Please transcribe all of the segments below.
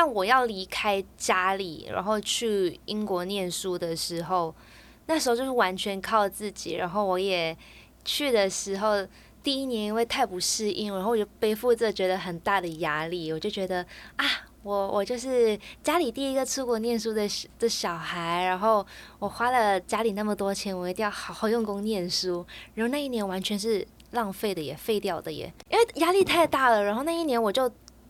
但我要离开家里，然后去英国念书的时候，那时候就是完全靠自己。然后我也去的时候，第一年因为太不适应，然后我就背负着觉得很大的压力，我就觉得啊。我我就是家里第一个出国念书的的小孩，然后我花了家里那么多钱，我一定要好好用功念书。然后那一年完全是浪费的，也废掉的耶，因为压力太大了。然后那一年我就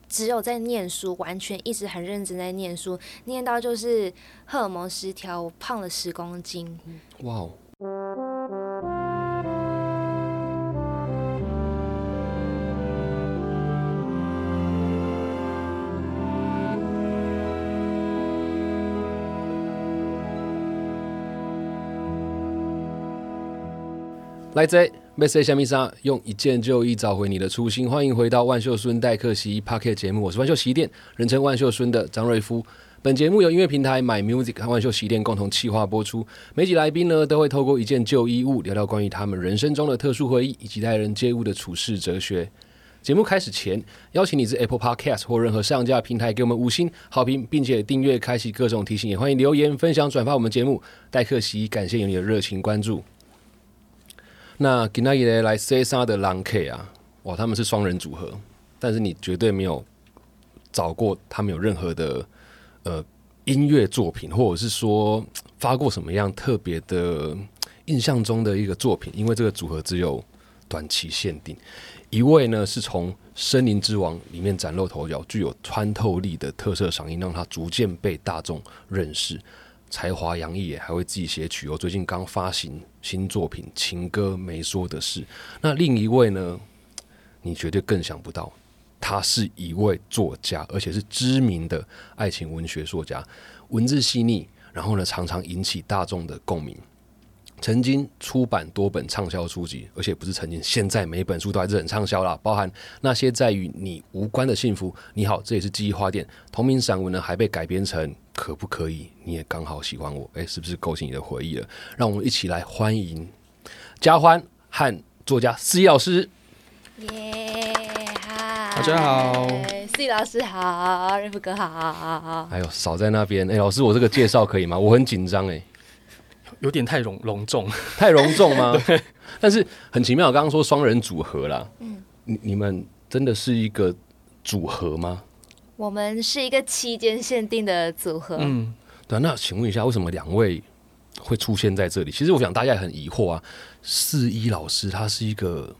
只有在念书，完全一直很认真在念书，念到就是荷尔蒙失调，我胖了十公斤。哇哦！来自 Message 虾米莎，用一件旧衣找回你的初心。欢迎回到万秀孙代客洗衣 Pocket 节目，我是万秀洗衣店，人称万秀孙的张瑞夫。本节目由音乐平台 My Music 和万秀洗衣店共同企划播出。每集来宾呢，都会透过一件旧衣物，聊聊关于他们人生中的特殊回忆，以及待人接物的处事哲学。节目开始前，邀请你至 Apple Podcast 或任何上架平台给我们五星好评，并且订阅、开启各种提醒，也欢迎留言、分享、转发我们节目。代客洗衣，感谢有你的热情关注。那吉纳伊雷来 C 沙的狼 K 啊，哇，他们是双人组合，但是你绝对没有找过他们有任何的呃音乐作品，或者是说发过什么样特别的印象中的一个作品，因为这个组合只有短期限定。一位呢是从《森林之王》里面崭露头角，具有穿透力的特色嗓音，让他逐渐被大众认识。才华洋溢，还会自己写曲哦。最近刚发行新作品《情歌没说的事》。那另一位呢？你绝对更想不到，他是一位作家，而且是知名的爱情文学作家，文字细腻，然后呢，常常引起大众的共鸣。曾经出版多本畅销书籍，而且不是曾经，现在每本书都还是很畅销啦。包含那些在与你无关的幸福。你好，这也是记忆花店。同名散文呢，还被改编成。可不可以？你也刚好喜欢我，哎，是不是勾起你的回忆了？让我们一起来欢迎嘉欢和作家思怡老师。耶，嗨，大家好，思怡老师好，瑞福哥好。哎呦，少在那边，哎，老师，我这个介绍可以吗？我很紧张，哎，有点太隆隆重，太隆重吗？对。但是很奇妙，刚刚说双人组合啦，嗯，你你们真的是一个组合吗？我们是一个期间限定的组合。嗯，对。那请问一下，为什么两位会出现在这里？其实我想大家也很疑惑啊。四一老师他是一个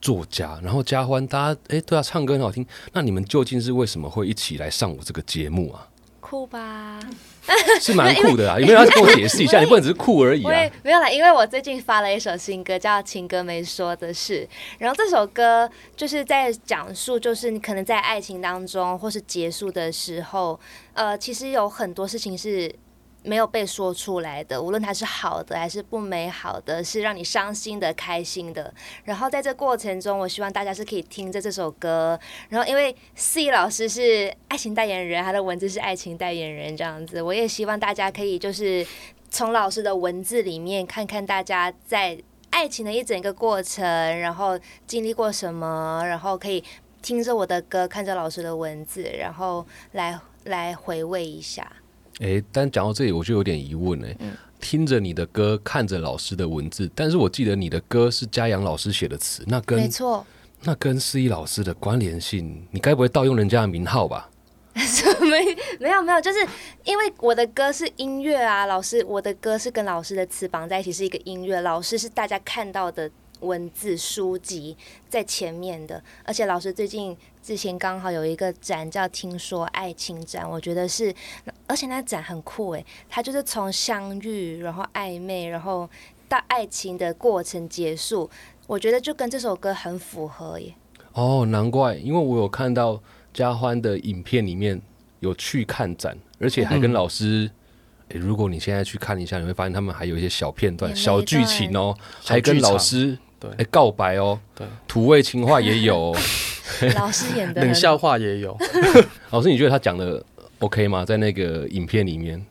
作家，然后嘉欢大家哎对啊唱歌很好听，那你们究竟是为什么会一起来上我这个节目啊？酷吧？是蛮酷的啊！有没有要跟我解释一下？你不能只是酷而已啊！没有啦，因为我最近发了一首新歌，叫《情歌没说的事》，然后这首歌就是在讲述，就是你可能在爱情当中或是结束的时候，呃，其实有很多事情是。没有被说出来的，无论它是好的还是不美好的，是让你伤心的、开心的。然后在这过程中，我希望大家是可以听着这首歌。然后因为 C 老师是爱情代言人，他的文字是爱情代言人这样子，我也希望大家可以就是从老师的文字里面看看大家在爱情的一整个过程，然后经历过什么，然后可以听着我的歌，看着老师的文字，然后来来回味一下。哎，但讲到这里，我就有点疑问哎。听着你的歌，看着老师的文字，但是我记得你的歌是嘉阳老师写的词，那跟没错，那跟思怡老师的关联性，你该不会盗用人家的名号吧？没没有没有，就是因为我的歌是音乐啊，老师，我的歌是跟老师的词绑在一起，是一个音乐，老师是大家看到的。文字书籍在前面的，而且老师最近之前刚好有一个展叫“听说爱情展”，我觉得是，而且那展很酷诶，它就是从相遇，然后暧昧，然后到爱情的过程结束，我觉得就跟这首歌很符合耶。哦，难怪，因为我有看到嘉欢的影片里面有去看展，而且还跟老师，诶，如果你现在去看一下，你会发现他们还有一些小片段、小剧情哦，还跟老师。哎，告白哦，对，土味情话也有，老师演的冷笑话也有。老师，你觉得他讲的 OK 吗？在那个影片里面，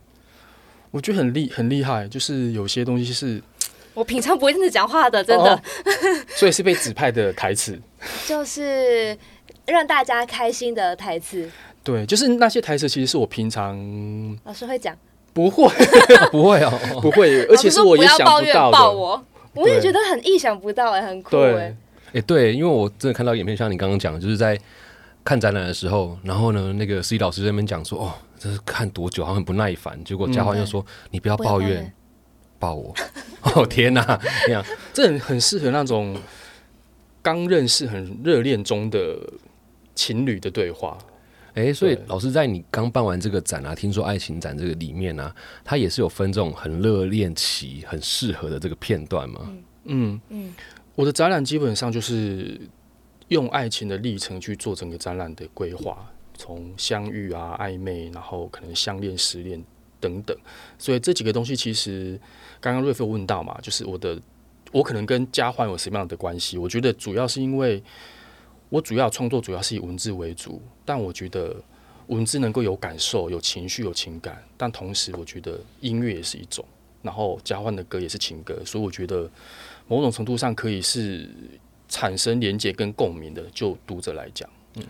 我觉得很厉很厉害，就是有些东西是，我平常不会这样讲话的，真的。所以是被指派的台词，就是让大家开心的台词。对，就是那些台词，其实是我平常老师会讲，不会不会哦，不会，而且是我也想不到的。抱我，我也觉得很意想不到哎，很酷哎。哎，对，因为我真的看到影片，像你刚刚讲，就是在看展览的时候，然后呢，那个 C 老师在那边讲说，哦，这是看多久，好像很不耐烦。结果嘉欢又说，你不要抱怨，抱我。哦天哪，这样 这很很适合那种刚认识、很热恋中的情侣的对话。哎，所以老师在你刚办完这个展啊，听说爱情展这个里面呢，它也是有分这种很热恋期、很适合的这个片段吗？嗯嗯。我的展览基本上就是用爱情的历程去做整个展览的规划，从相遇啊、暧昧，然后可能相恋、失恋等等。所以这几个东西，其实刚刚瑞夫问到嘛，就是我的我可能跟嘉欢有什么样的关系？我觉得主要是因为我主要创作主要是以文字为主，但我觉得文字能够有感受、有情绪、有情感，但同时我觉得音乐也是一种，然后嘉欢的歌也是情歌，所以我觉得。某种程度上可以是产生连接跟共鸣的，就读者来讲，嗯，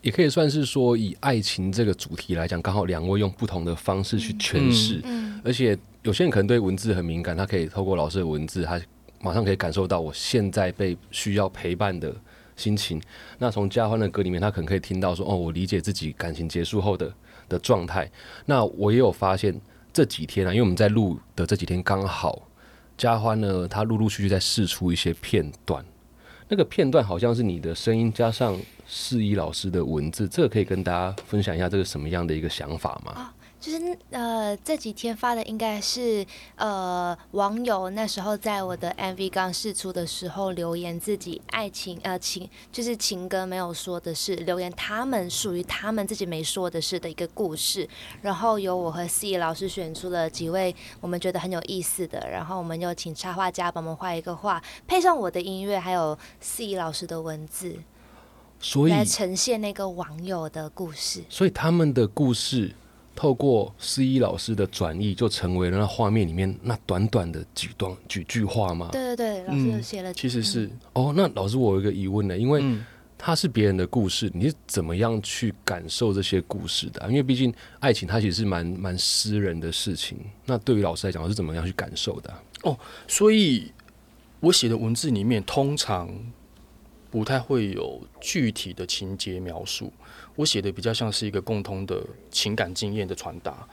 也可以算是说以爱情这个主题来讲，刚好两位用不同的方式去诠释，嗯，而且有些人可能对文字很敏感，他可以透过老师的文字，他马上可以感受到我现在被需要陪伴的心情。那从嘉欢的歌里面，他可能可以听到说，哦，我理解自己感情结束后的的状态。那我也有发现这几天啊，因为我们在录的这几天刚好。嘉欢呢，他陆陆续续在试出一些片段，那个片段好像是你的声音加上四一老师的文字，这个可以跟大家分享一下这个什么样的一个想法吗？就是呃这几天发的应该是呃网友那时候在我的 MV 刚试出的时候留言自己爱情呃情就是情歌没有说的是留言他们属于他们自己没说的事的一个故事，然后由我和 C 老师选出了几位我们觉得很有意思的，然后我们又请插画家帮我们画一个画，配上我的音乐还有 C 老师的文字，所以来呈现那个网友的故事，所以他们的故事。透过思一老师的转译，就成为了那画面里面那短短的几段几句话吗？对对对，老师有写了。其实是哦，那老师我有一个疑问呢，因为它是别人的故事，你是怎么样去感受这些故事的？因为毕竟爱情它其实是蛮蛮私人的事情。那对于老师来讲，是怎么样去感受的？哦，所以我写的文字里面通常不太会有具体的情节描述。我写的比较像是一个共通的情感经验的传达，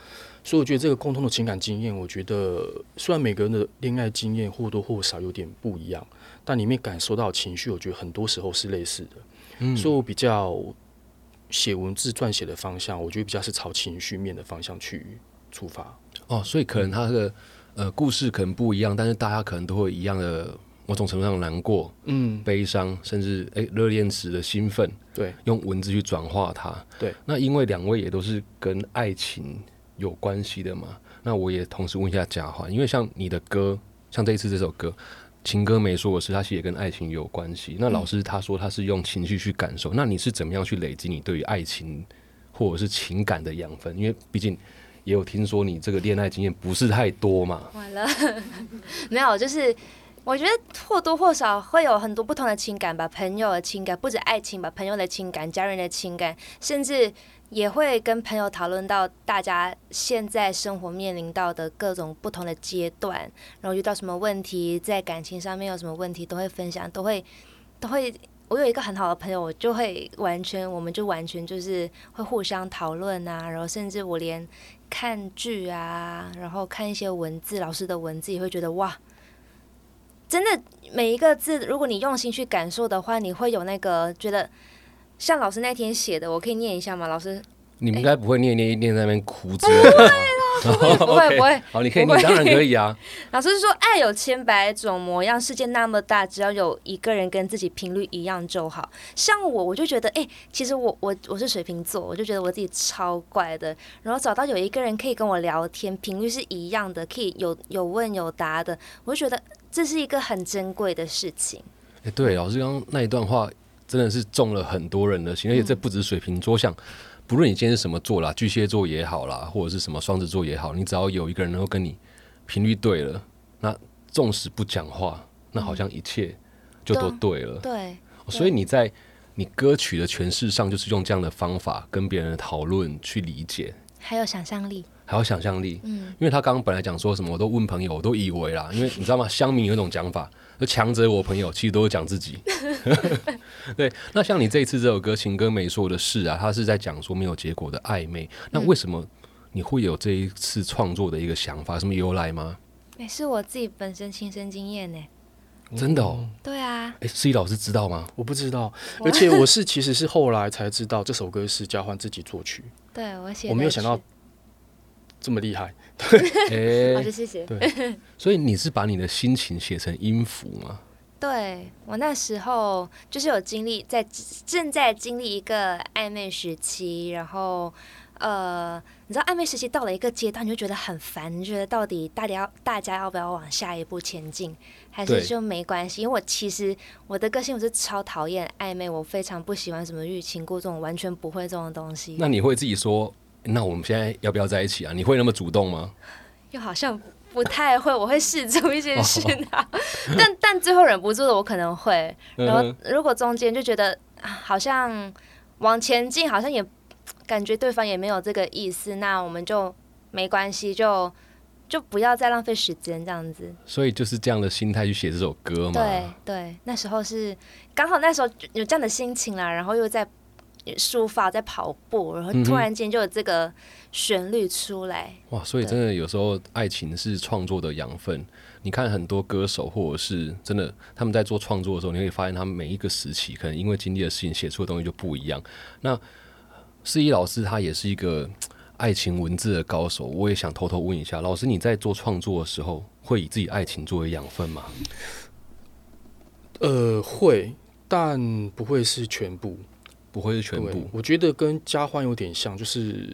所以我觉得这个共通的情感经验，我觉得虽然每个人的恋爱经验或多或少有点不一样，但里面感受到情绪，我觉得很多时候是类似的。嗯，所以我比较写文字撰写的方向，我觉得比较是朝情绪面的方向去出发。哦，所以可能他的呃故事可能不一样，但是大家可能都会一样的。某种程度上难过、嗯，悲伤，甚至哎热恋时的兴奋，对，用文字去转化它，对。那因为两位也都是跟爱情有关系的嘛，那我也同时问一下嘉华，因为像你的歌，像这一次这首歌《情歌没说我是》，它其实也跟爱情有关系。那老师他说他是用情绪去感受，那你是怎么样去累积你对于爱情或者是情感的养分？因为毕竟也有听说你这个恋爱经验不是太多嘛。完了，没有，就是。我觉得或多或少会有很多不同的情感吧，朋友的情感不止爱情吧，朋友的情感、家人的情感，甚至也会跟朋友讨论到大家现在生活面临到的各种不同的阶段，然后遇到什么问题，在感情上面有什么问题，都会分享，都会都会。我有一个很好的朋友，我就会完全，我们就完全就是会互相讨论啊，然后甚至我连看剧啊，然后看一些文字，老师的文字也会觉得哇。真的每一个字，如果你用心去感受的话，你会有那个觉得像老师那天写的，我可以念一下吗？老师，你们应该不会念念念在那边哭之类的。不会不会不会，好，你可以念，当然可以啊。老师说，爱有千百种模样，世界那么大，只要有一个人跟自己频率一样就好。像我，我就觉得，哎，其实我我我是水瓶座，我就觉得我自己超怪的。然后找到有一个人可以跟我聊天，频率是一样的，可以有有问有答的，我就觉得。这是一个很珍贵的事情。哎，对，老师刚刚那一段话真的是中了很多人的心，而且这不止水瓶座，像不论你今天是什么座啦，巨蟹座也好啦，或者是什么双子座也好，你只要有一个人能够跟你频率对了，那纵使不讲话，那好像一切就都对了。对，所以你在你歌曲的诠释上就是用这样的方法跟别人讨论去理解，还有想象力，还有想象力。嗯，因为他刚刚本来讲说什么，我都问朋友，我都以为啦，因为你知道吗？乡民有一种讲法，就强者我朋友，其实都是讲自己。对，那像你这一次这首歌《情歌没说的事》啊，他是在讲说没有结果的暧昧。那为什么你会有这一次创作的一个想法？什么由来吗？也是我自己本身亲身经验呢。真的哦，对啊，哎，C 老师知道吗？我不知道，而且我是其实是后来才知道这首歌是交换自己作曲，对我写，我没有想到这么厉害。对，好的，谢谢。对，所以你是把你的心情写成音符吗？对我那时候就是有经历，在正在经历一个暧昧时期，然后呃，你知道暧昧时期到了一个阶段，你就觉得很烦，你觉得到底大家要大家要不要往下一步前进，还是就没关系？因为我其实我的个性我是超讨厌暧昧，我非常不喜欢什么欲擒故纵，我完全不会这种东西。那你会自己说，那我们现在要不要在一起啊？你会那么主动吗？又好像不太会，我会试出一些事啊，但但最后忍不住的，我可能会。然后嗯如果中间就觉得啊好像往前进，好像也感觉对方也没有这个意思，那我们就没关系，就就不要再浪费时间这样子。所以就是这样的心态去写这首歌嘛。对对，那时候是刚好那时候有这样的心情啦，然后又在抒发，在跑步，然后突然间就有这个旋律出来。哇，所以真的有时候爱情是创作的养分。你看很多歌手，或者是真的他们在做创作的时候，你会发现他们每一个时期可能因为经历的事情写出的东西就不一样。那思怡老师他也是一个爱情文字的高手，我也想偷偷问一下，老师你在做创作的时候，会以自己爱情作为养分吗？呃，会，但不会是全部。不会是全部，我觉得跟家欢有点像，就是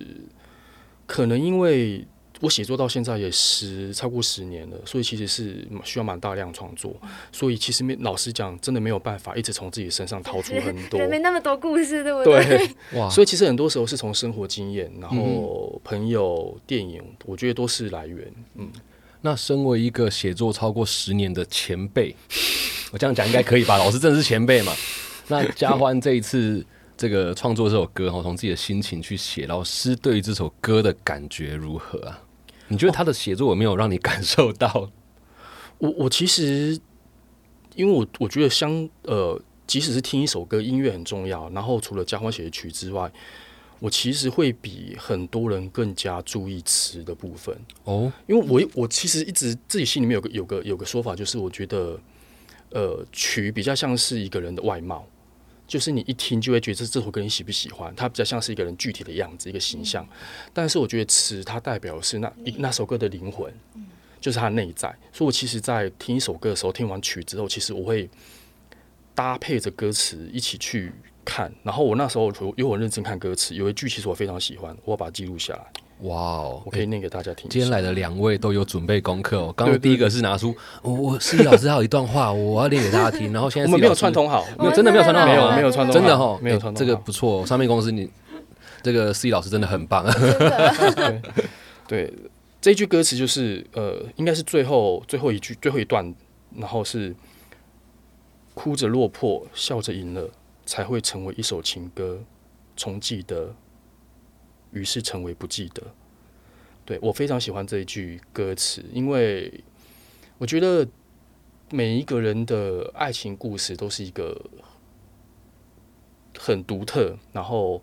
可能因为我写作到现在也十超过十年了，所以其实是需要蛮大量创作，所以其实没老实讲，真的没有办法一直从自己身上掏出很多人。没那么多故事，对不对？对，哇，所以其实很多时候是从生活经验，然嗯后朋友、电影，我觉得都是来源。嗯，那身为一个写作超过十年的前辈，我这样讲应该可以吧？老师真的是前辈嘛？那嘉欢这一次这个创作这首歌，哈，从自己的心情去写，老师对于这首歌的感觉如何啊？你觉得他的写作有没有让你感受到？我我其实因为我我觉得相呃，即使是听一首歌，音乐很重要。然后除了交换写的曲之外，我其实会比很多人更加注意词的部分。哦，因为我我其实一直自己心里面有个有个有个说法，就是我觉得呃曲比较像是一个人的外貌，就是你一听就会觉得这这首歌你喜不喜欢，它比较像是一个人具体的样子一个形象。但是我觉得词它代表的是那一那首歌的灵魂，就是它的内在。所以我其实，在听一首歌的时候，听完曲之后，其实我会搭配着歌词一起去看。然后我那时候有有很认真看歌词，有一句其实我非常喜欢，我要把它记录下来，哇哦，我可以念给大家听。今天来的两位都有准备功课哦。刚刚第一个是拿出我我思怡老师还有一段话，我要念给大家听。然后现在我们没有串通好，没有真的没有串通好没有吗没有串通好真的哈，哎没有串通好这个不错哦。上面公司你这个思怡老师真的很棒。对，这一句歌词就是呃，应该是最后最后一句最后一段，然后是哭着落魄，笑着赢了，才会成为一首情歌。从记得，于是成为不记得。对我非常喜欢这一句歌词，因为我觉得每一个人的爱情故事都是一个很独特，然后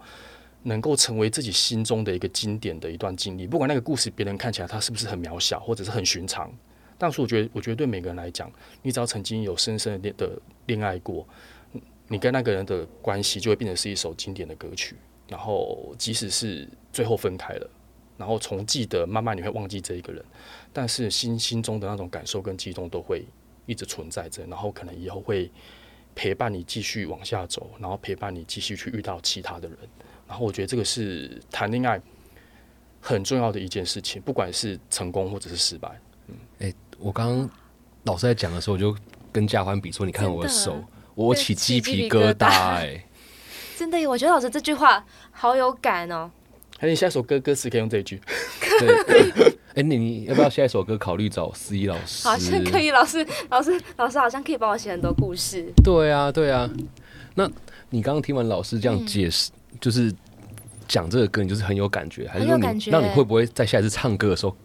能够成为自己心中的一个经典的一段经历。不管那个故事别人看起来它是不是很渺小，或者是很寻常，但是我觉得，我觉得对每个人来讲，你只要曾经有深深的恋的恋爱过，你跟那个人的关系就会变成是一首经典的歌曲。然后，即使是最后分开了，然后从记得慢慢你会忘记这一个人，但是心心中的那种感受跟激动都会一直存在着，然后可能以后会陪伴你继续往下走，然后陪伴你继续去遇到其他的人。然后我觉得这个是谈恋爱很重要的一件事情，不管是成功或者是失败。我刚刚老师在讲的时候，我就跟嘉欢比说，你看我的手的，我起鸡皮疙瘩哎、真的，我觉得老师这句话好有感哦。还有你下一首歌歌词可以用这一句，对，哎、你你要不要下一首歌考虑找思怡老师？好像可以，老师，老师，老师好像可以帮我写很多故事。对啊，对啊。那你刚刚听完老师这样解释，就是讲这个歌，你就是很有感觉，还是说你很有感觉那你会不会在下一次唱歌的时候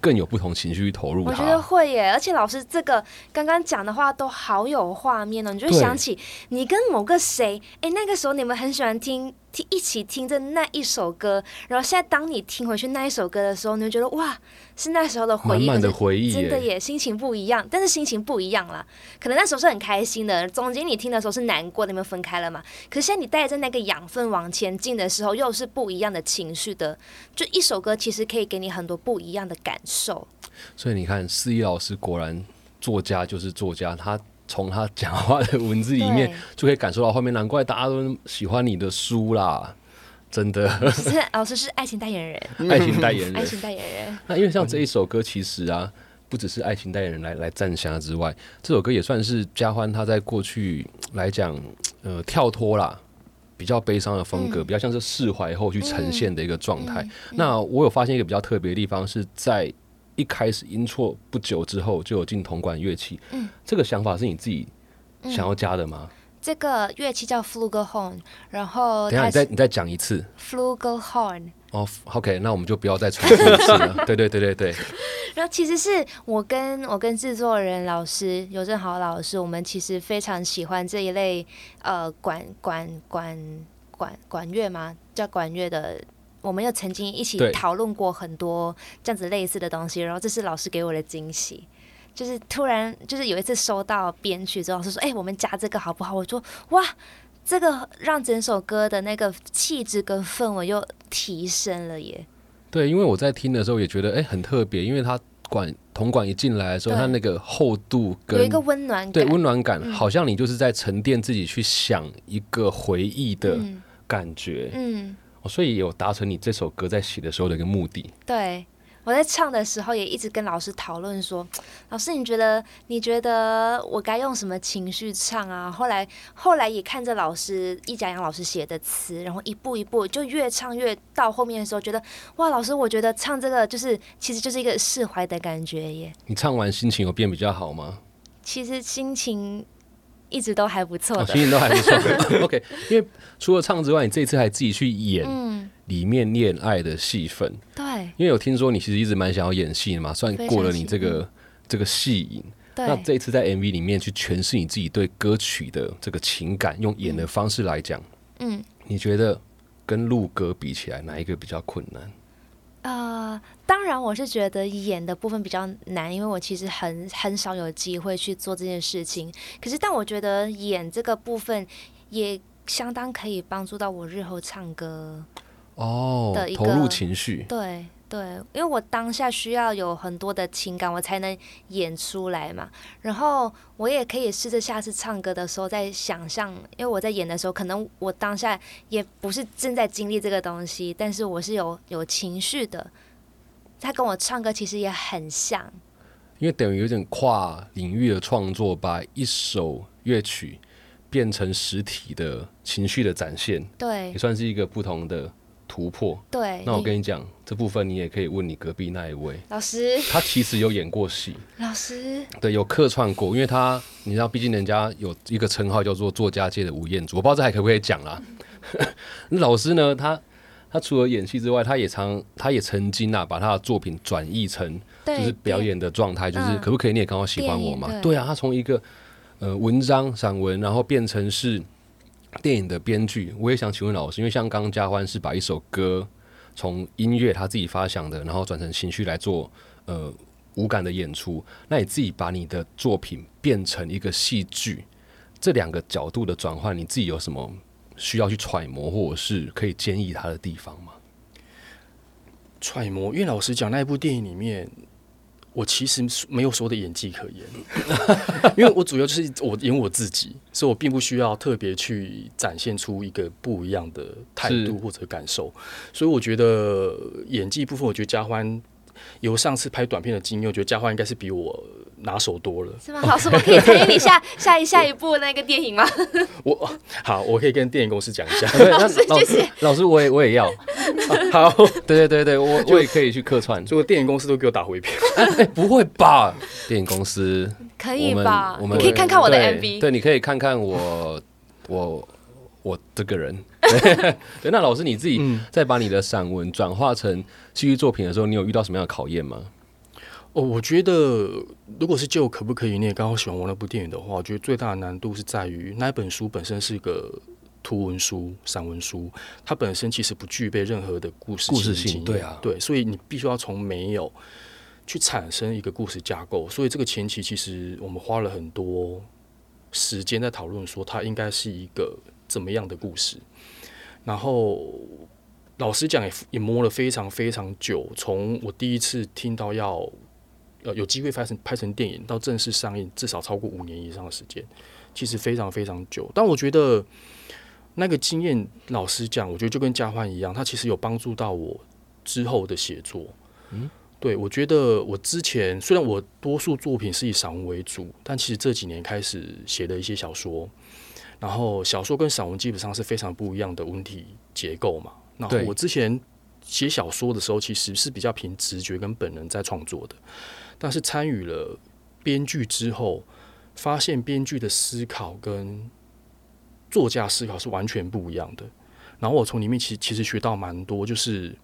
更有不同情绪去投入我觉得？会耶，而且老师这个刚刚讲的话都好有画面哦，你就会想起你跟某个谁，哎，那个时候你们很喜欢听听一起听着那一首歌，然后现在当你听回去那一首歌的时候，你会觉得哇，是那时候的回忆，满满的回忆，真的耶，心情不一样，但是心情不一样啦。可能那时候是很开心的，中间你听的时候是难过的，你们分开了嘛。可是现在你带着那个养分往前进的时候，又是不一样的情绪的。就一首歌其实可以给你很多不一样的感受。所以你看，思怡老师果然作家就是作家，他从他讲话的文字里面就可以感受到画面，难怪大家都喜欢你的书啦，真的，其实老师是爱情代言人，爱情代言人。爱情代言人。那因为像这一首歌，其实啊，不只是爱情代言人来来赞侠之外，这首歌也算是嘉欢他在过去来讲，呃，跳脱啦。比较悲伤的风格，比较像是释怀后去呈现的一个状态。那我有发现一个比较特别的地方，是在一开始音错不久之后就有进铜管乐器。嗯这个想法是你自己想要加的吗？这个乐器叫 flugelhorn，然后等一下你再你再讲一次 flugelhorn。哦。OK，那我们就不要再重复一次了。对对对对对，然后其实是我跟我跟制作人老师尤正豪老师，我们其实非常喜欢这一类呃管管管管管乐吗？叫管乐的。我们又曾经一起讨论过很多这样子类似的东西，然后这是老师给我的惊喜，就是突然就是有一次收到编曲之后，老师说：“哎、我们加这个好不好？”我说：“哇，这个让整首歌的那个气质跟氛围又提升了耶。对，因为我在听的时候也觉得哎、很特别，因为它管铜管一进来的时候，对。它那个厚度跟有一个温暖感。对，温暖感，好像你就是在沉淀自己去想一个回忆的嗯。感觉，嗯。哦所以有达成你这首歌在写的时候的一个目的。对，我在唱的时候也一直跟老师讨论说，老师你觉得你觉得我该用什么情绪唱啊？后来后来也看着老师易家阳老师写的词，然后一步一步就越唱越到后面的时候，觉得哇，老师我觉得唱这个就是其实就是一个释怀的感觉耶。你唱完心情有变比较好吗？其实心情一直都还不错心情都还不错。OK，因为除了唱之外，你这一次还自己去演嗯，里面恋爱的戏份，对因为有听说你其实一直蛮想要演戏的嘛，算过了你这个这个戏瘾。那，这一次在 MV 里面去诠释你自己对歌曲的这个情感，用演的方式来讲，嗯。你觉得跟录歌比起来，哪一个比较困难？呃，当然，我是觉得演的部分比较难，因为我其实很很少有机会去做这件事情。可是，但我觉得演这个部分也相当可以帮助到我日后唱歌。哦的一，个投入情绪，对对，因为我当下需要有很多的情感，我才能演出来嘛。然后我也可以试着下次唱歌的时候再想象，因为我在演的时候，可能我当下也不是正在经历这个东西，但是我是有有情绪的。他跟我唱歌其实也很像，因为等于有点跨领域的创作，把一首乐曲变成实体的情绪的展现，对也算是一个不同的突破。对。那我跟你讲，这部分你也可以问你隔壁那一位，老师，他其实有演过戏，老师，对，有客串过，因为他你知道，毕竟人家有一个称号叫做作家界的吴彦祖，我不知道这还可不可以讲啦。那 老师呢，他他除了演戏之外，他也常他也曾经啊，把他的作品转译成，就是表演的状态，就是嗯可不可以你也刚好喜欢我嘛？对对啊，他从一个呃文章散文，然后变成是电影的编剧。我也想请问老师，因为像刚刚嘉欢是把一首歌从音乐他自己发想的，然后转成情绪来做呃无感的演出，那你自己把你的作品变成一个戏剧，这两个角度的转换，你自己有什么需要去揣摩，或者是可以建议他的地方吗？揣摩，因为老实讲，那一部电影里面，我其实没有所有的演技可言，因为我主要就是我演我自己，所以我并不需要特别去展现出一个不一样的态度或者感受，所以我觉得演技部分，我觉得嘉欢由上次拍短片的经验，我觉得嘉欢应该是比我拿手多了。是吗？老师，我可以参与你下 下一下一部那个电影吗？我好，我可以跟电影公司讲一下。老师老谢谢老师我也我也要，好，对对对对，我我也可以去客串。如果电影公司都给我打回票。哎、不会吧？电影公司可以吧？我们可以看看我的 MV。对，你可以看看我我我这个人。对，那老师你自己在把你的散文转化成戏剧作品的时候，你有遇到什么样的考验吗？哦，我觉得如果是就可不可以，你也刚好喜欢我那部电影的话，我觉得最大的难度是在于那一本书本身是一个图文书、散文书，它本身其实不具备任何的故事故事性，对啊，对，所以你必须要从没有去产生一个故事架构，所以这个前期其实我们花了很多时间在讨论说它应该是一个怎么样的故事，然后老实讲也也摸了非常非常久，从我第一次听到要。呃，有机会拍成拍成电影到正式上映，至少超过五年以上的时间，其实非常非常久。但我觉得那个经验，老实讲，我觉得就跟交换一样，它其实有帮助到我之后的写作。嗯，对，我觉得我之前虽然我多数作品是以散文为主，但其实这几年开始写的一些小说，然后小说跟散文基本上是非常不一样的文体结构嘛。然后我之前写小说的时候，其实是比较凭直觉跟本能在创作的。但是参与了编剧之后，发现编剧的思考跟作家思考是完全不一样的。然后我从里面其实其实学到蛮多，就是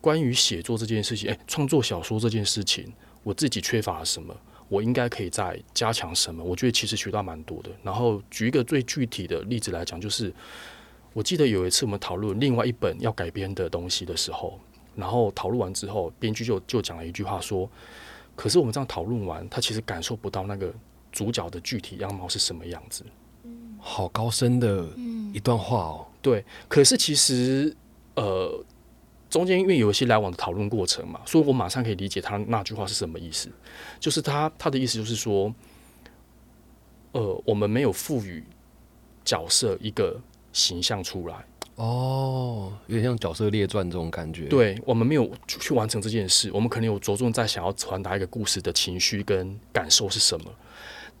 关于写作这件事情，哎，创作小说这件事情，我自己缺乏了什么，我应该可以再加强什么？我觉得其实学到蛮多的。然后举一个最具体的例子来讲，就是我记得有一次我们讨论另外一本要改编的东西的时候，然后讨论完之后，编剧就就讲了一句话说。可是我们这样讨论完，他其实感受不到那个主角的具体样貌是什么样子。嗯，好高深的一段话哦。对，可是其实呃，中间因为有一些来往的讨论过程嘛，所以我马上可以理解他那句话是什么意思。就是他他的意思就是说，呃，我们没有赋予角色一个形象出来。哦，有点像角色列传这种感觉。对我们没有去完成这件事，我们可能有着重在想要传达一个故事的情绪跟感受是什么，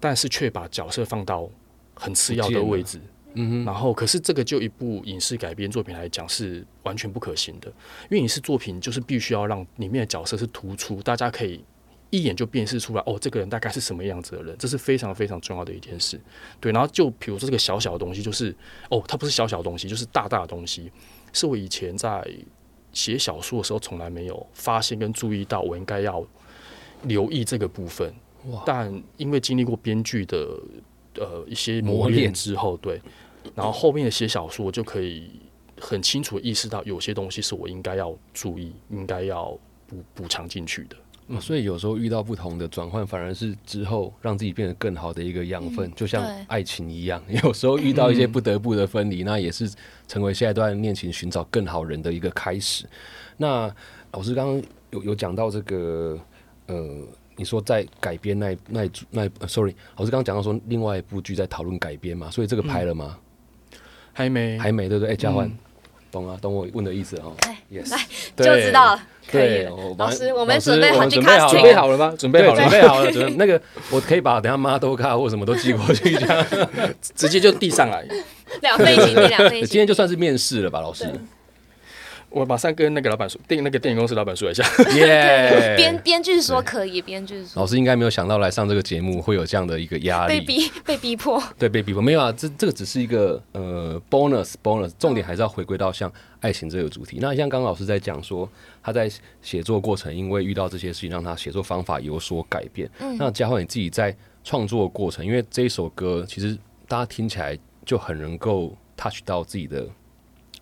但是却把角色放到很次要的位置。嗯。然后，可是这个就一部影视改编作品来讲是完全不可行的，因为影视作品就是必须要让里面的角色是突出，大家可以。一眼就辨识出来，哦，这个人大概是什么样子的人，这是非常非常重要的一件事。对，然后就比如说这个小小的东西，就是哦，它不是小小的东西，就是大大的东西，是我以前在写小说的时候从来没有发现跟注意到，我应该要留意这个部分。哇！但因为经历过编剧的呃一些磨练之后，对，然后后面的写小说就可以很清楚意识到，有些东西是我应该要注意，应该要补补偿进去的。所以有时候遇到不同的转换，反而是之后让自己变得更好的一个养分，就像爱情一样。有时候遇到一些不得不的分离，那也是成为下一段恋情寻找更好人的一个开始。那老师刚刚有有讲到这个，呃，你说在改编那那那，sorry，老师刚刚讲到说另外一部剧在讨论改编嘛，所以这个拍了吗？还没，还没，对不对？哎，交换，懂啊，懂我问的意思哦。Yes，来就知道了。可以，老师，我们准备好去 casting，准备好了吗？准备好了，准备好了。准备那个，我可以把等下妈都卡或什么都寄过去，这样 直接就递上来。两倍。今天就算是面试了吧，老师。我马上跟那个老板说，电那个电影公司老板说一下。耶，编编剧说可以，编剧说。老师应该没有想到来上这个节目会有这样的一个压力，被逼 被逼迫。对，被逼迫没有啊？这这个只是一个呃 bonus bonus，重点还是要回归到像爱情这个主题。那像刚刚老师在讲说，他在写作过程因为遇到这些事情，让他写作方法有所改变。嗯，那嘉焕你自己在创作过程，因为这一首歌其实大家听起来就很能够 touch 到自己的。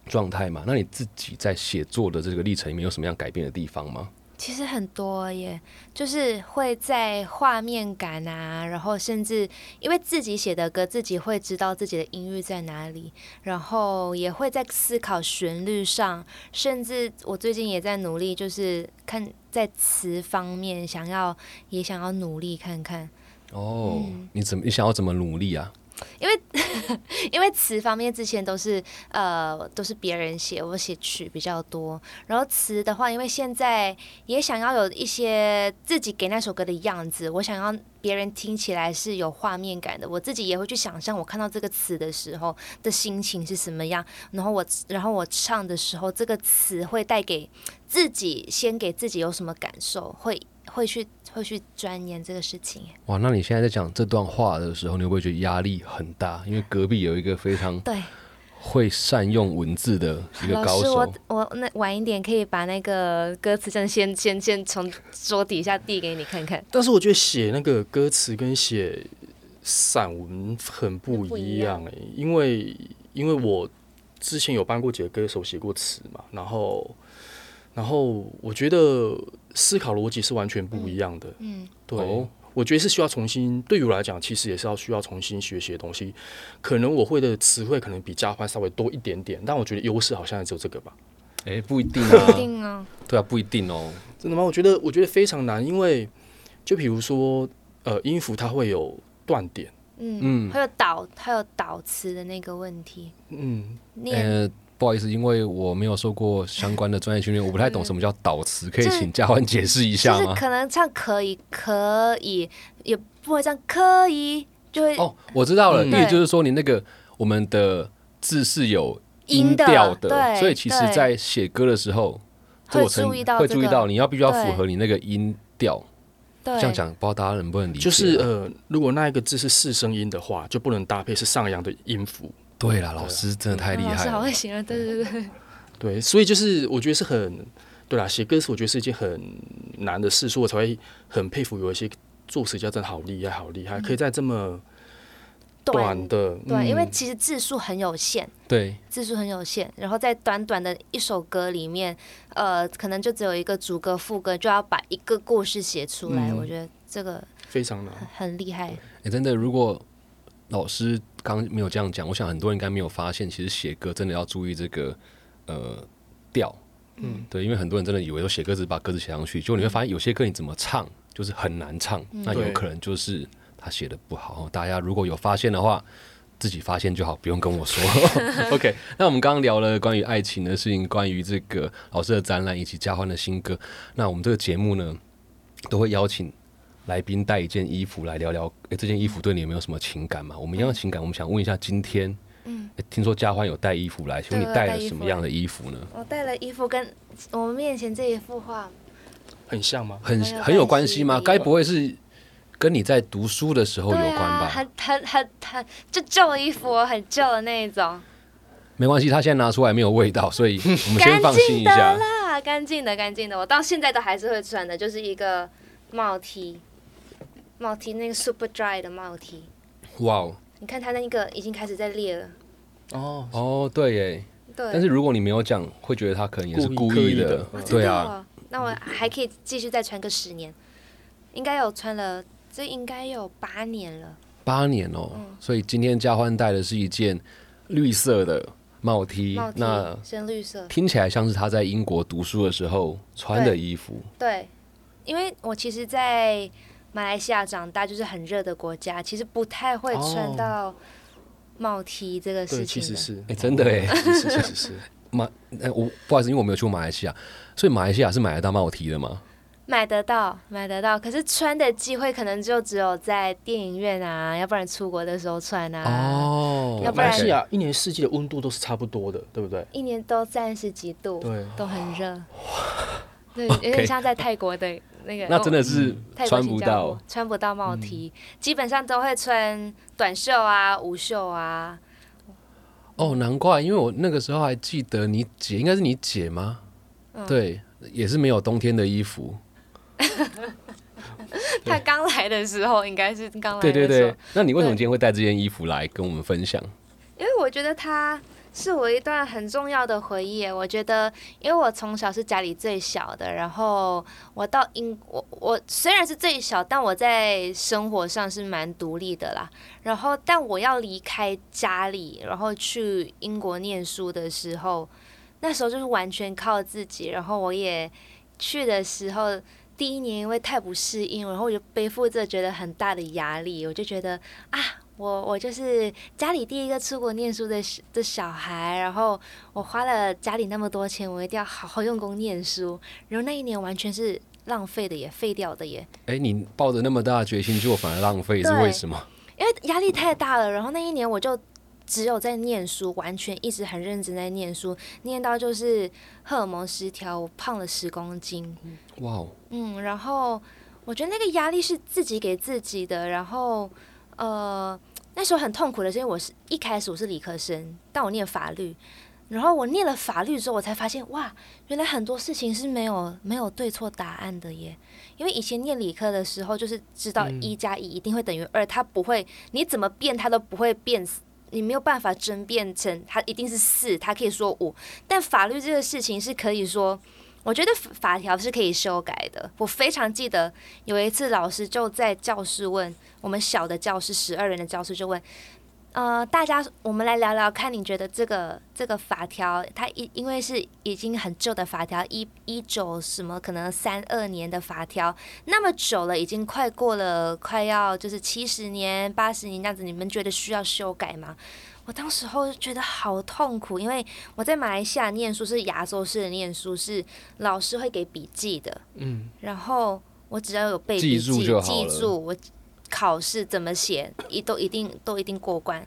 状态嘛，那你自己在写作的这个历程里面有什么样改变的地方吗？其实很多耶，就是会在画面感啊，然后甚至因为自己写的歌，自己会知道自己的音域在哪里，然后也会在思考旋律上，甚至我最近也在努力，就是看在词方面，想要也想要努力看看。哦，你怎么你想要怎么努力啊？因为 因为词方面之前都是呃都是别人写，我写曲比较多。然后词的话，因为现在也想要有一些自己给那首歌的样子，我想要别人听起来是有画面感的。我自己也会去想象我看到这个词的时候的心情是什么样。然后我然后我唱的时候，这个词会带给自己先给自己有什么感受，会会去。会去钻研这个事情。哇，那你现在在讲这段话的时候，你会不会觉得压力很大？因为隔壁有一个非常对会善用文字的一个高老师，我手。我那晚一点可以把那个歌词真先先先从桌底下递给你看看。但是我觉得写那个歌词跟写散文很不不一样一样哎、因为因为我之前有帮过几个歌手写过词嘛，然后然后我觉得思考逻辑是完全不一样的，嗯，对。哦我觉得是需要重新，对于我来讲，其实也是要需要重新学习的东西。可能我会的词汇可能比嘉欢稍微多一点点，但我觉得优势好像也只有这个吧。哎、不一定不一啊，定啊。对啊，不一定哦。真的吗？我觉得我觉得非常难，因为就比如说，呃，音符它会有断点，嗯，嗯，还有导还有导词的那个问题，嗯，念呃，不好意思，因为我没有受过相关的专业训练，我不太懂什么叫导词，可以请嘉欢解释一下就是吗？可能唱可以可以，也不会唱可以，就会哦，我知道了，嗯意思就是说你那个我们的字是有音的调对所以其实在写歌的时候，会做成注意到这个会注意到，你要必须要符合你那个音调。对这样讲，不知道大家能不能理解啊？就是呃，如果那一个字是四声音的话，就不能搭配是上扬的音符。对啦，老师真的太厉老师好会。形容，对对。对，对，所以就是我觉得是很对啦，写歌词我觉得是一件很难的事，所以我才会很佩服有一些作词家真的好厉害，好厉害，可以在这么短的对，因为嗯其实字数很有限，对，字数很有限，然后在短短的一首歌里面，呃，可能就只有一个主歌、副歌，就要把一个故事写出来，嗯。我觉得这个非常难。很很厉害。哎、真的，如果老师刚刚没有这样讲，我想很多人应该没有发现，其实写歌真的要注意这个呃调。嗯，对，因为很多人真的以为说写歌只是把歌词写上去，结果你会发现有些歌你怎么唱就是很难唱，那有可能就是他写的不好。大家如果有发现的话，自己发现就好，不用跟我说。OK，那我们刚刚聊了关于爱情的事情，关于这个老师的展览以及嘉欢的新歌。那我们这个节目呢，都会邀请来宾带一件衣服来聊聊，哎，这件衣服对你有没有什么情感嘛？我们一样的情感，我们想问一下，今天，嗯诶听说嘉欢有带衣服来，请问你带了什么样的衣服呢？我带了衣服跟我们面前这一幅画，很像吗？很很有关关系吗？该不会是跟你在读书的时候有关吧？啊，很很很很就旧的衣服哦，很旧的那一种，没关系，他现在拿出来没有味道，所以我们先放心净的一下。啦，干净的干净的，我到现在都还是会穿的，就是一个帽 T，帽 T 那个 super dry 的帽 T，哇哦，你看它那个已经开始在裂了，哦，哦，对耶。对，但是如果你没有讲，会觉得他可能也是故故意的。对啊，哦，那我还可以继续再穿个十年，应该有穿了，这应该有八年了。八年哦。嗯。所以今天嘉欢戴的是一件绿色的帽 T，帽 T 那深绿色，听起来像是他在英国读书的时候穿的衣服。对，因为我其实，在马来西亚长大，就是很热的国家，其实不太会穿哦到帽 T 这个，事情的。其实是，哎真的哎其实是，其实是。马，呃，我不好意思，因为我没有去过马来西亚，所以马来西亚是买得到帽 T 的吗？买得到，买得到，可是穿的机会可能就只有在电影院啊，要不然出国的时候穿啊。哦，要不然马来西亚一年四季的温度都是差不多的，对不对？一年都三十几度，对，都很热。对，有点 像在泰国的那个。那真的是穿不到。穿不到帽 T，、基本上都会穿短袖啊、无袖啊。哦，难怪，因为我那个时候还记得你姐，应该是你姐吗？嗯对，也是没有冬天的衣服。他刚来的时候应该是刚来对的时候，对对，那你为什么今天会带这件衣服来跟我们分享？因为我觉得它是我一段很重要的回忆。我觉得，因为我从小是家里最小的，然后我到英我我虽然是最小，但我在生活上是蛮独立的啦。然后，但我要离开家里，然后去英国念书的时候，那时候就是完全靠自己。然后我也去的时候。第一年因为太不适应，然后我就背负着觉得很大的压力，我就觉得啊，我我就是家里第一个出国念书的小的小孩，然后我花了家里那么多钱，我一定要好好用功念书。然后那一年完全是浪费的也，废掉的耶，哎，你抱着那么大的决心，结果反而浪费，是为什么？因为压力太大了。然后那一年我就只有在念书，完全一直很认真在念书，念到就是荷尔蒙失调，我胖了十公斤。哇哦，嗯，然后我觉得那个压力是自己给自己的，然后呃，那时候很痛苦的是，因为我是一开始我是理科生，但我念法律，然后我念了法律之后，我才发现哇，原来很多事情是没有没有对错答案的耶。因为以前念理科的时候，就是知道一加一一定会等于二，它不会，你怎么变它都不会变，你没有办法争辩成它一定是四，它可以说五。但法律这个事情是可以说，我觉得法条是可以修改的。我非常记得有一次老师就在教室问我们小的教室十二人的教室就问。呃，大家，我们来聊聊看，你觉得这个这个法条，它因因为是已经很旧的法条，一一九什么可能三二年的法条，那么久了，已经快过了，快要就是七十年、八十年这样子，你们觉得需要修改吗？我当时候觉得好痛苦，因为我在马来西亚念书是亚洲式的念书，是老师会给笔记的，嗯，然后我只要有背笔记，记住我考试怎么写，一都一定都一定过关。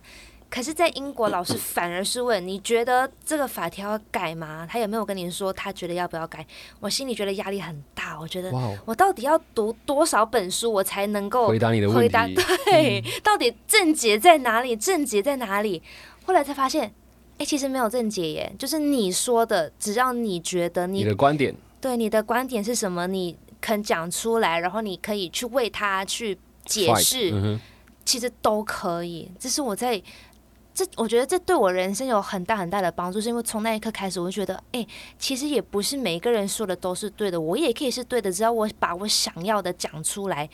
可是，在英国，老师反而是问你觉得这个法条要改吗？他有没有跟你说他觉得要不要改？我心里觉得压力很大，我觉得我到底要读多少本书，我才能够回答你的问题，对，到底症结在哪里？症结在哪里？后来才发现，哎、其实没有症结耶，就是你说的，只要你觉得你你的观点对你的观点是什么，你肯讲出来，然后你可以去为他去解释，嗯，其实都可以。这是我在这，我觉得这对我人生有很大很大的帮助，是因为从那一刻开始，我就觉得，哎、其实也不是每一个人说的都是对的，我也可以是对的，只要我把我想要的讲出来，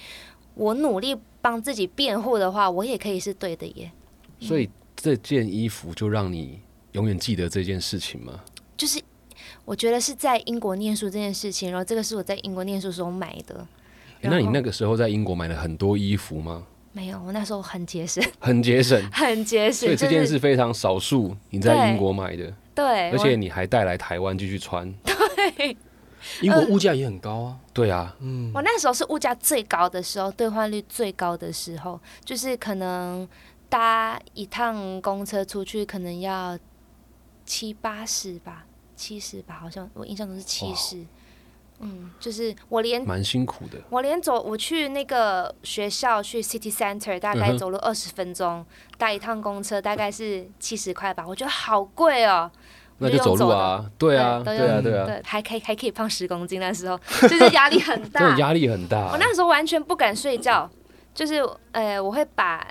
我努力帮自己辩护的话，我也可以是对的耶。所以这件衣服就让你永远记得这件事情吗？就是我觉得是在英国念书这件事情，然后这个是我在英国念书时候买的。诶那你那个时候在英国买了很多衣服吗？没有，我那时候很节省，很节省，很节省。所以这件是事非常少数你在英国买的，对，而且你还带来台湾继续穿。对 英国物价也很高啊，对啊，嗯我，我那时候是物价最高的时候，兑换率最高的时候，就是可能搭一趟公车出去，可能要七八十吧，七十吧，好像我印象中是七十。嗯，就是我连蛮辛苦的。我连走我去那个学校去 City Center 大概走路二十分钟，搭一趟公车大概是七十块吧，我觉得好贵哦。那就走路啊，对啊，对啊，对啊，对，还可以还可以胖十公斤，那时候就是压力很大。真的压力很大我。那时候完全不敢睡觉，就是呃，我会把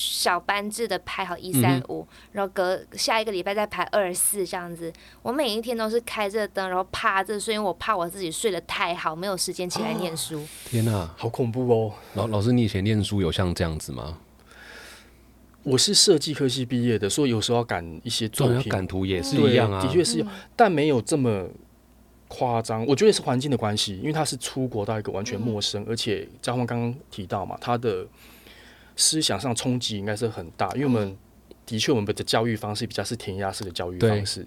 小班制的排好一三五，然后隔下一个礼拜再排二四这样子。我每一天都是开着灯，然后趴着睡，因为我怕我自己睡得太好，没有时间起来念书。天哪，好恐怖哦。老老师，你以前念书有像这样子吗？我是设计科系毕业的，所以有时候要赶一些作对，要品，赶图也是对一样啊。的确是有，但没有这么夸张。我觉得是环境的关系，因为他是出国到一个完全陌生，而且嘉欢刚刚提到嘛，他的思想上冲击应该是很大，因为我们的确我们的教育方式比较是填鸭式的教育方式，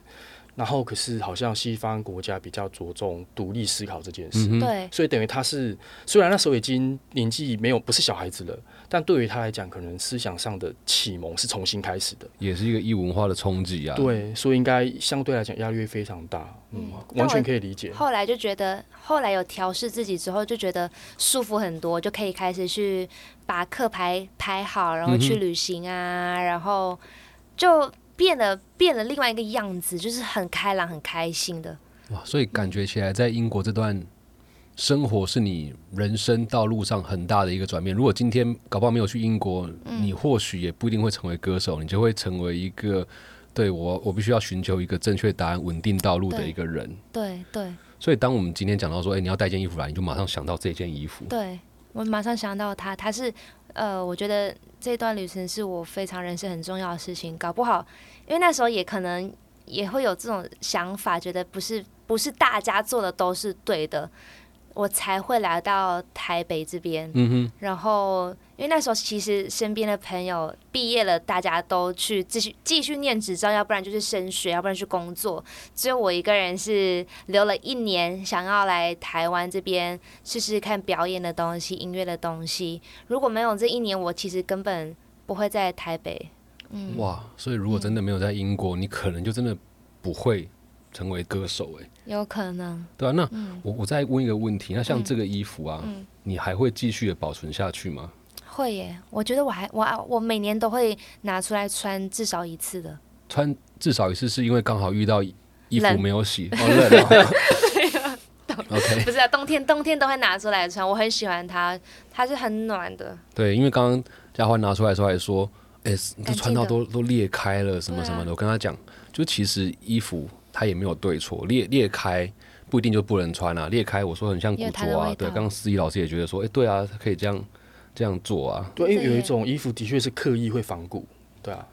然后可是好像西方国家比较着重独立思考这件事。对，所以等于他是虽然那时候已经年纪没有不是小孩子了，但对于他来讲，可能思想上的启蒙是重新开始的。也是一个异文化的冲击啊。，对，所以应该相对来讲压力会非常大，嗯，完全可以理解。后来就觉得，后来有调试自己之后，就觉得舒服很多，就可以开始去把课排排好，然后去旅行啊，然后就变了变了另外一个样子，就是很开朗、很开心的。哇，所以感觉起来在英国这段生活是你人生道路上很大的一个转变。如果今天搞不好没有去英国，嗯你或许也不一定会成为歌手，你就会成为一个对我我必须要寻求一个正确答案、稳定道路的一个人。对对所以当我们今天讲到说，哎、你要带件衣服来，你就马上想到这件衣服。对，我马上想到他，他是呃，我觉得这段旅程是我非常人生很重要的事情。搞不好，因为那时候也可能也会有这种想法，觉得不是不是大家做的都是对的，我才会来到台北这边。嗯哼，然后，因为那时候其实身边的朋友毕业了，大家都去继续继续念执照，要不然就是升学，要不然去工作。只有我一个人是留了一年，想要来台湾这边试试看表演的东西、音乐的东西。如果没有这一年，我其实根本不会在台北。嗯，哇，所以如果真的没有在英国，你可能就真的不会成为歌手、哎，有可能。对啊，那嗯我我再问一个问题，那像嗯这个衣服啊，嗯，你还会继续的保存下去吗？会耶，我觉得我还我我每年都会拿出来穿至少一次的。穿至少一次是因为刚好遇到衣服冷没有洗，哦冷哦。OK，不是啊，冬天冬天都会拿出来穿，我很喜欢它，它是很暖的。对，因为刚刚嘉欢拿出来的时候还说，哎、你都穿到都都裂开了什么什么的。我跟他讲，就其实衣服它也没有对错，裂裂开不一定就不能穿啊。裂开我说很像古也有它的着啊，对，刚刚思怡老师也觉得说，哎、对啊，可以这样这样做啊。对，因为有一种衣服的确是刻意会仿古，对啊，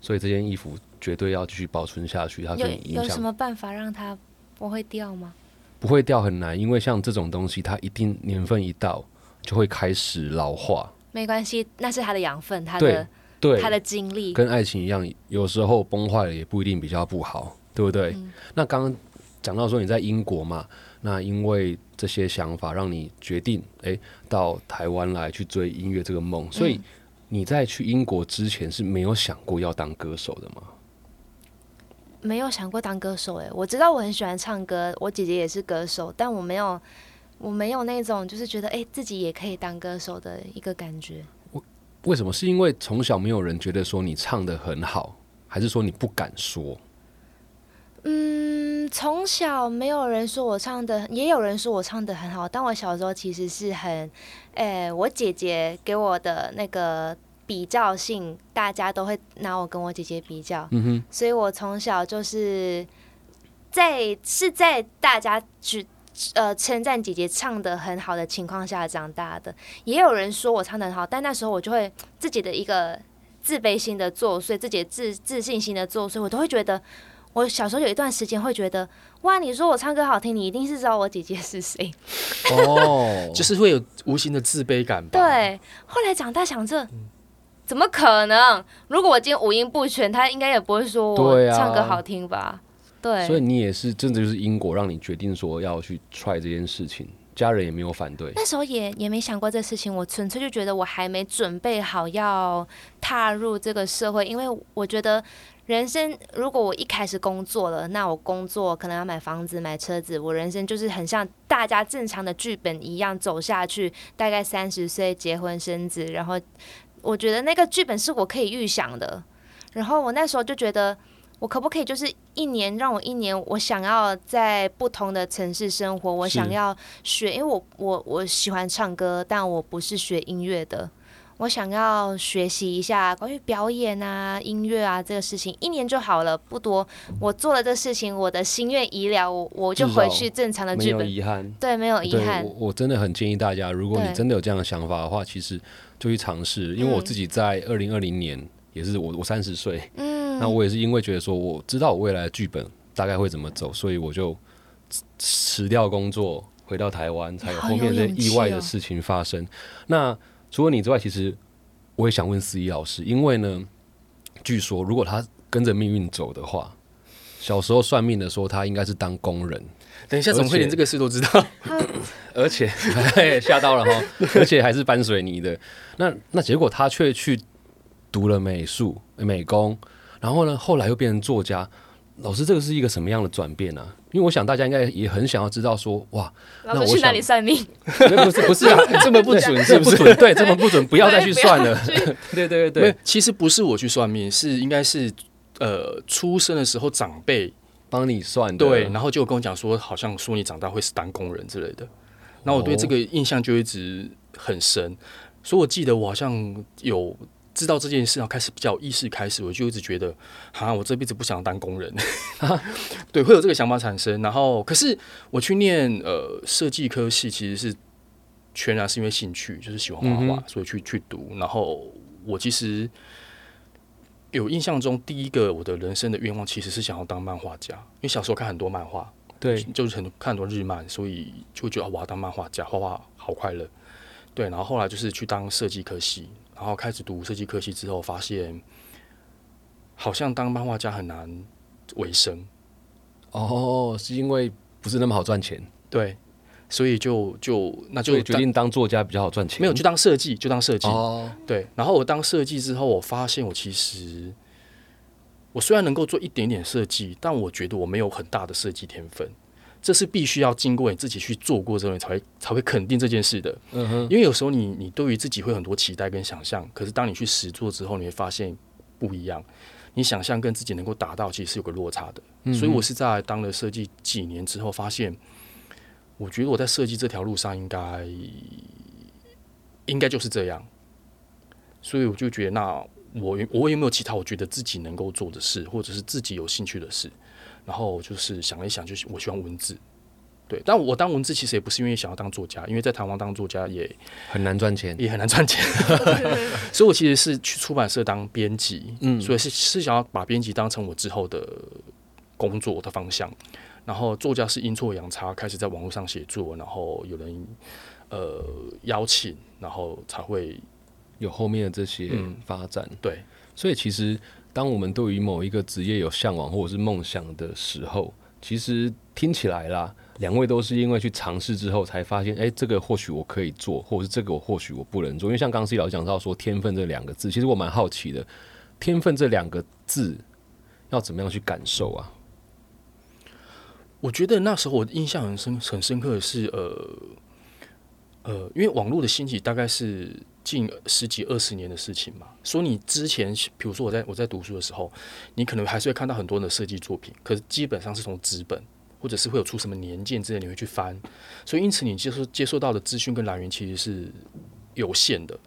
所以这件衣服绝对要继续保存下去，它有对你影响有什么办法让它不会掉吗？不会掉很难，因为像这种东西，它一定年份一到就会开始老化。没关系，那是它的养分，它对的对，它的经历。跟爱情一样，有时候崩坏了也不一定比较不好，对不对？嗯那刚刚讲到说你在英国嘛，那因为这些想法让你决定哎到台湾来去追音乐这个梦，所以嗯你在去英国之前是没有想过要当歌手的吗？没有想过当歌手哎，我知道我很喜欢唱歌，我姐姐也是歌手，但我没有，我没有那种就是觉得哎、自己也可以当歌手的一个感觉。为什么？是因为从小没有人觉得说你唱的很好，还是说你不敢说？嗯，从小没有人说我唱的，也有人说我唱的很好，但我小时候其实是很，诶、我姐姐给我的那个比较性，大家都会拿我跟我姐姐比较，嗯哼，所以我从小就是在是在大家去呃称赞姐姐唱的很好的情况下长大的。也有人说我唱的很好，但那时候我就会自己的一个自卑心的作祟，自己的自自信心的作祟，我都会觉得。我小时候有一段时间会觉得，哇，你说我唱歌好听，你一定是知道我姐姐是谁。哦，就是会有无形的自卑感吧。，对，后来长大想着，怎么可能？如果我今天五音不全，他应该也不会说我唱歌好听吧？对，所以你也是真的就是因果让你决定说要去 try 这件事情，家人也没有反对。那时候也也没想过这事情，我纯粹就觉得我还没准备好要踏入这个社会，因为我觉得人生如果我一开始工作了，那我工作可能要买房子、买车子，我人生就是很像大家正常的剧本一样走下去，大概三十岁结婚生子，然后我觉得那个剧本是我可以预想的，然后我那时候就觉得。我可不可以就是一年让我一年，我想要在不同的城市生活，我想要学，因为我我我喜欢唱歌，但我不是学音乐的。我想要学习一下关于表演啊、音乐啊这个事情，一年就好了，不多。我做了这事情，我的心愿已了，我我就回去正常的剧本没有。遗憾。对，没有遗憾我。我真的很建议大家，如果你真的有这样的想法的话，其实就去尝试。因为我嗯自己在二零二零年也是我我三十岁，嗯，那我也是因为觉得说我知道我未来的剧本大概会怎么走，所以我就辞辞掉工作，回到台湾，才有后面这些有勇气哦意外的事情发生。那除了你之外，其实我也想问思怡老师，因为呢，据说如果他跟着命运走的话，小时候算命的说他应该是当工人，等一下怎么会连这个事都知道？而且 吓到了哈，而且还是搬水泥的。那那结果他却去读了美术美工，然后呢，后来又变成作家。老师，这个是一个什么样的转变呢、啊？因为我想大家应该也很想要知道说，哇，那我老师去哪里算命？不是 不是啊，这么不准是不是？这不准？对，这么不准，不要再去算了。对对对对，其实不是我去算命，是应该是呃出生的时候长辈帮你算的。对，然后就跟我讲说，好像说你长大会是当工人之类的。那我对这个印象就一直很深，所以我记得我好像有知道这件事，然后开始比较有意识开始，我就一直觉得，哈，我这辈子不想当工人，对，会有这个想法产生。然后，可是我去念呃设计科系，其实是全然是因为兴趣，就是喜欢画画，嗯所以去去读。然后我其实有印象中，第一个我的人生的愿望其实是想要当漫画家，因为小时候看很多漫画，对，就是很多看很多日漫，所以就会觉得、哦我要当漫画家，画画好快乐。对，然后后来就是去当设计科系，然后开始读设计科系之后，发现好像当漫画家很难为生。哦，是因为不是那么好赚钱，对，所以就就那就决定当作家比较好赚钱。没有就当设计，就当设计。哦，对，然后我当设计之后，我发现我其实我虽然能够做一点点设计，但我觉得我没有很大的设计天分，这是必须要经过你自己去做过之后，你才会才会肯定这件事的。嗯哼，因为有时候你你对于自己会很多期待跟想象，可是当你去实做之后，你会发现不一样。你想象跟自己能够达到，其实是有个落差的。嗯所以我是在当了设计几年之后，发现，我觉得我在设计这条路上应该应该就是这样。所以我就觉得，那我我有没有其他我觉得自己能够做的事，或者是自己有兴趣的事？然后就是想了一想，就是我喜欢文字。对，但我当文字其实也不是因为想要当作家，因为在台湾当作家也很难赚钱。也很难赚钱，所以我其实是去出版社当编辑，嗯所以是是想要把编辑当成我之后的工作的方向。然后作家是阴错阳差开始在网络上写作，然后有人呃邀请，然后才会有后面的这些嗯发展。对所以其实当我们对于某一个职业有向往或者是梦想的时候，其实听起来啦，两位都是因为去尝试之后才发现，哎、这个或许我可以做，或者是这个我或许我不能做。因为像刚刚 C 老师讲到说天分这两个字，其实我蛮好奇的，天分这两个字要怎么样去感受啊？我觉得那时候我印象很深很深刻的是，呃呃，因为网络的兴起大概是近十几二十年的事情嘛。所以你之前，比如说我在我在读书的时候，你可能还是会看到很多人的设计作品，可是基本上是从纸本，或者是会有出什么年鉴之类，你会去翻。所以因此你接受接收到的资讯跟来源其实是有限的。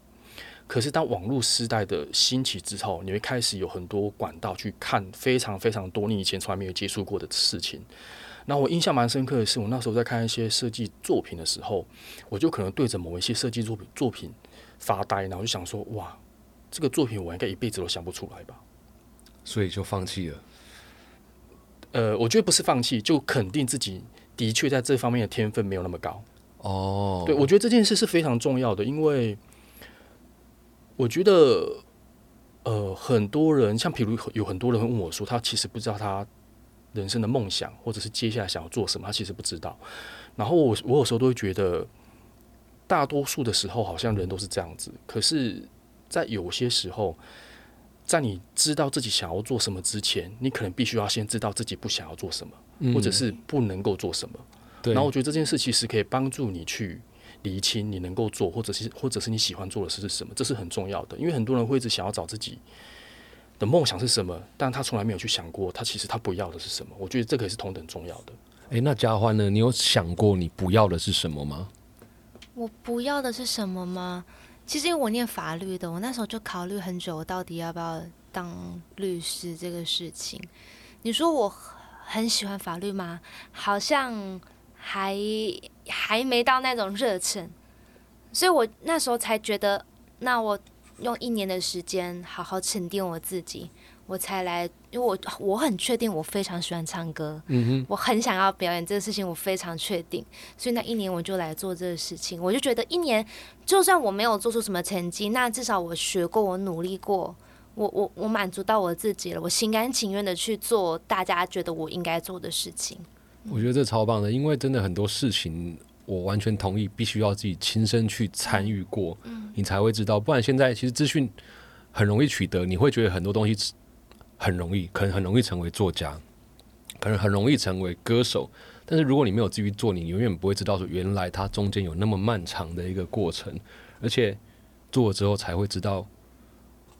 可是当网络时代的兴起之后，你会开始有很多管道去看非常非常多你以前从来没有接触过的事情。那我印象蛮深刻的是，我那时候在看一些设计作品的时候，我就可能对着某一些设计作品作品发呆，然后就想说：哇，这个作品我应该一辈子都想不出来吧？所以就放弃了。呃，我觉得不是放弃，就肯定自己的确在这方面的天分没有那么高。哦，对，我觉得这件事是非常重要的，因为我觉得，呃，很多人像比如有很多人会问我说，他其实不知道他人生的梦想，或者是接下来想要做什么，他其实不知道。然后我我有时候都会觉得，大多数的时候好像人都是这样子，可是，在有些时候，在你知道自己想要做什么之前，你可能必须要先知道自己不想要做什么，嗯或者是不能够做什么。然后我觉得这件事其实可以帮助你去厘清你能够做，或者是或者是你喜欢做的事是什么，这是很重要的。因为很多人会一直想要找自己的梦想是什么，但他从来没有去想过，他其实他不要的是什么。我觉得这个也是同等重要的。哎、那嘉欢呢？你有想过你不要的是什么吗？我不要的是什么吗？其实因为我念法律的，我那时候就考虑很久，我到底要不要当律师这个事情。你说我很喜欢法律吗？好像还还没到那种热忱，所以我那时候才觉得，那我用一年的时间好好沉淀我自己，我才来，因为我我很确定我非常喜欢唱歌，嗯我很想要表演这个事情，我非常确定，所以那一年我就来做这个事情。我就觉得一年，就算我没有做出什么成绩，那至少我学过，我努力过，我我我满足到我自己了，我心甘情愿的去做大家觉得我应该做的事情。我觉得这超棒的，因为真的很多事情我完全同意，必须要自己亲身去参与过，嗯你才会知道。不然现在其实资讯很容易取得，你会觉得很多东西很容易，可能很容易成为作家，可能很容易成为歌手。但是如果你没有继续做，你永远不会知道说原来它中间有那么漫长的一个过程，而且做了之后才会知道，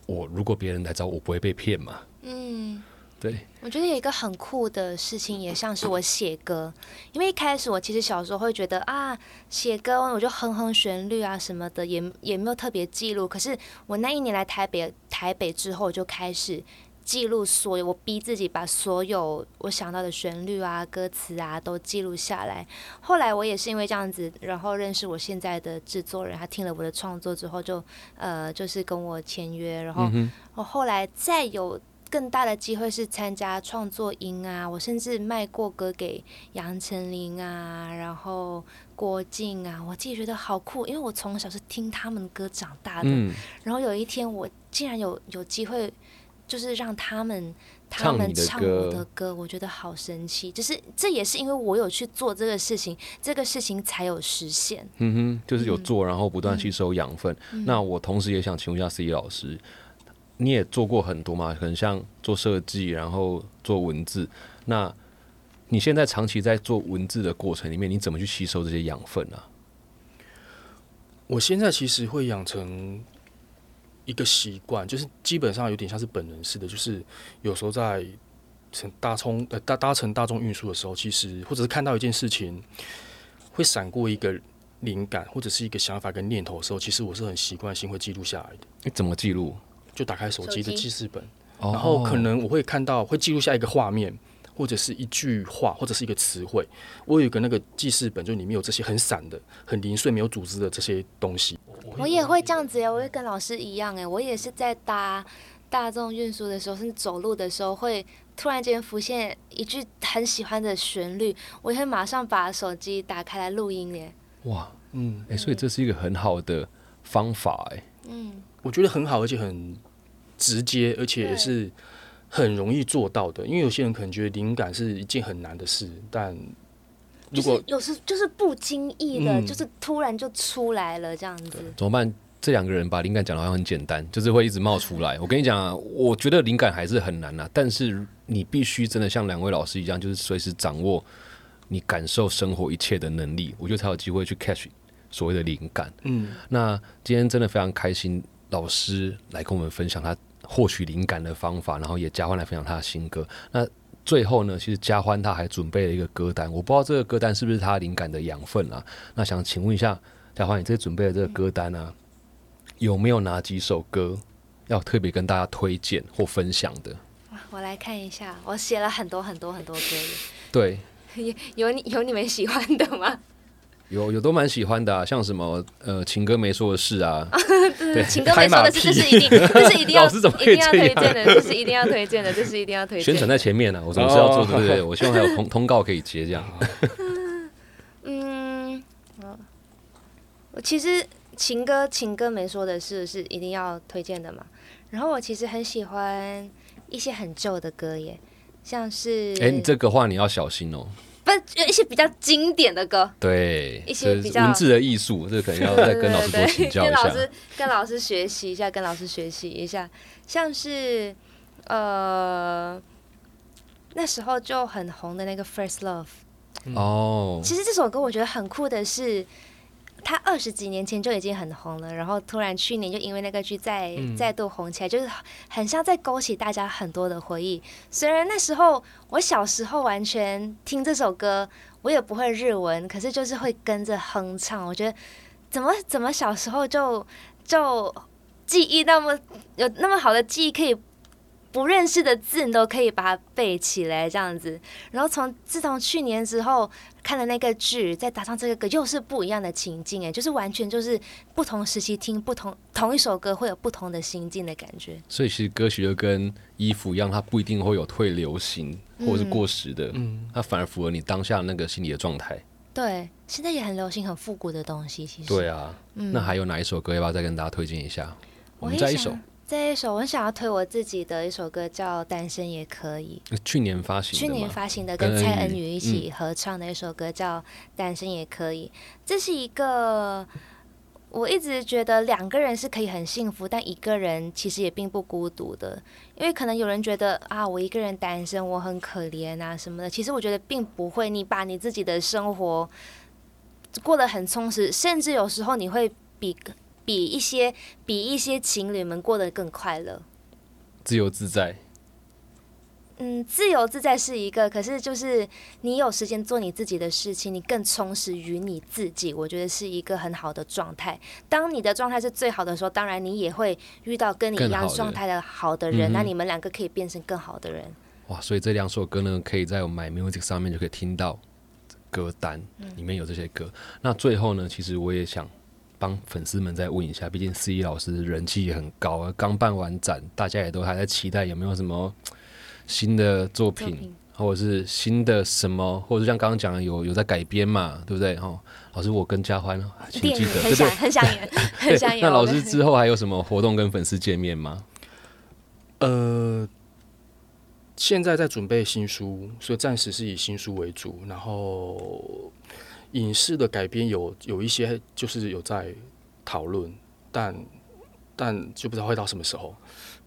我如果别人来找我，不会被骗嘛。嗯。对，我觉得有一个很酷的事情，也像是我写歌，因为一开始我其实小时候会觉得啊，写歌我就哼哼旋律啊什么的，也也没有特别记录。可是我那一年来台北，台北之后就开始记录所有，我逼自己把所有我想到的旋律啊、歌词啊都记录下来。后来我也是因为这样子，然后认识我现在的制作人，他听了我的创作之后就，呃就是跟我签约，然后我后来再有。更大的机会是参加创作营啊，我甚至卖过歌给杨丞琳啊，然后郭靖啊，我自己觉得好酷，因为我从小是听他们歌长大的。嗯，然后有一天我竟然有有机会，就是让他们他唱你的们唱我的歌，我觉得好神奇。就是这也是因为我有去做这个事情，这个事情才有实现。嗯哼，就是有做，然后不断吸收养分。那我同时也想请问一下 C 老师，你也做过很多嘛？可能像做设计，然后做文字。那你现在长期在做文字的过程里面，你怎么去吸收这些养分啊？我现在其实会养成一个习惯，就是基本上有点像是本能似的，就是有时候在乘大冲呃搭搭乘大众运输的时候，其实或者是看到一件事情，会闪过一个灵感或者是一个想法跟念头的时候，其实我是很习惯性会记录下来的，你怎么记录？就打开手机的记事本，然然后可能我会看到会记录下一个画面。或者是一句话，或者是一个词汇，我有一个那个记事本，就里面有这些很散的、很零碎、没有组织的这些东西。我也会这样子耶，我会跟老师一样哎，我也是在搭大众运输的时候，甚至走路的时候，会突然间浮现一句很喜欢的旋律，我也会马上把手机打开来录音耶。哇，嗯，哎、所以这是一个很好的方法哎、嗯，我觉得很好，而且很直接，而且也是很容易做到的。因为有些人可能觉得灵感是一件很难的事，但如果就是有时就是不经意的，嗯就是突然就出来了这样子。怎么办？这两个人把灵感讲的好像很简单，就是会一直冒出来。我跟你讲啊，我觉得灵感还是很难啊，但是你必须真的像两位老师一样，就是随时掌握你感受生活一切的能力，我觉得才有机会去 catch 所谓的灵感。嗯，那今天真的非常开心，老师来跟我们分享他获取灵感的方法，然后也嘉欢来分享他的新歌。那最后呢，其实嘉欢他还准备了一个歌单，我不知道这个歌单是不是他灵感的养分啊。那想请问一下嘉欢，你这准备的这个歌单啊，有没有哪几首歌要特别跟大家推荐或分享的？我来看一下，我写了很多很多很多歌耶，对，有有你有你们喜欢的吗？有有都蛮喜欢的、啊，像什么呃情歌没说的事啊，对情歌没说的是，拍马屁这是一定，这是一定要，老师怎么可以一定要这样推荐的，这是一定要推荐的，这是一定要推荐的。宣传在前面呢、啊，我什么事要做，哦对不对？我希望还有通通告可以接这样。嗯，哦我其实情歌情歌没说的事是一定要推荐的嘛。然后我其实很喜欢一些很旧的歌耶，像是哎、你这个话你要小心哦。不是有一些比较经典的歌，对，一些比较是文字的艺术，这可能要 再跟老师多请教一下。跟老师跟老师学习一下，跟老师学习一下，像是呃那时候就很红的那个《First Love》。哦，其实这首歌我觉得很酷的是，它二十几年前就已经很红了，然后突然去年就因为那个剧再、嗯再度红起来，就是很像在勾起大家很多的回忆。虽然那时候我小时候完全听这首歌，我也不会日文，可是就是会跟着哼唱。我觉得怎么怎么小时候就就记忆那么有那么好的记忆，可以不认识的字你都可以把它背起来这样子。然后从自从去年之后看了那个剧，再搭上这个歌，又是不一样的情境哎，就是完全就是不同时期听不同同一首歌会有不同的心境的感觉。所以其实歌曲就跟衣服一样，它不一定会有退流行或者是过时的，嗯，它反而符合你当下那个心理的状态。对，现在也很流行很复古的东西，其实。对啊，嗯那还有哪一首歌要不要再跟大家推荐一下？我们再一首想，再一首，我想要推我自己的一首歌，叫《单身也可以》。去年发行的去年发行的，跟跟蔡恩宇恩宇一起合唱的一首歌叫《单身也可以》。这是一个我一直觉得两个人是可以很幸福，但一个人其实也并不孤独的。因为可能有人觉得啊，我一个人单身，我很可怜啊什么的。其实我觉得并不会，你把你自己的生活过得很充实，甚至有时候你会比比一些比一些情侣们过得更快乐。自由自在。嗯，自由自在是一个，可是就是你有时间做你自己的事情，你更充实于你自己，我觉得是一个很好的状态。当你的状态是最好的时候，当然你也会遇到跟你一样状态的好的人，那你们两个可以变成更好的人。哇，所以这两首歌呢，可以在我们 My Music 上面就可以听到歌单，里面有这些歌。那最后呢，其实我也想帮粉丝们再问一下，毕竟四一老师人气也很高啊，刚办完展，大家也都还在期待有没有什么新的作品，作品或者是新的什么，或者像刚刚讲的有有在改编嘛，对不对？哦，老师，我跟嘉欢，请记得，很想对对很想演，很想。演。那老师之后还有什么活动跟粉丝见面吗？呃，现在在准备新书，所以暂时是以新书为主。然后影视的改编有有一些就是有在讨论，但但就不知道会到什么时候。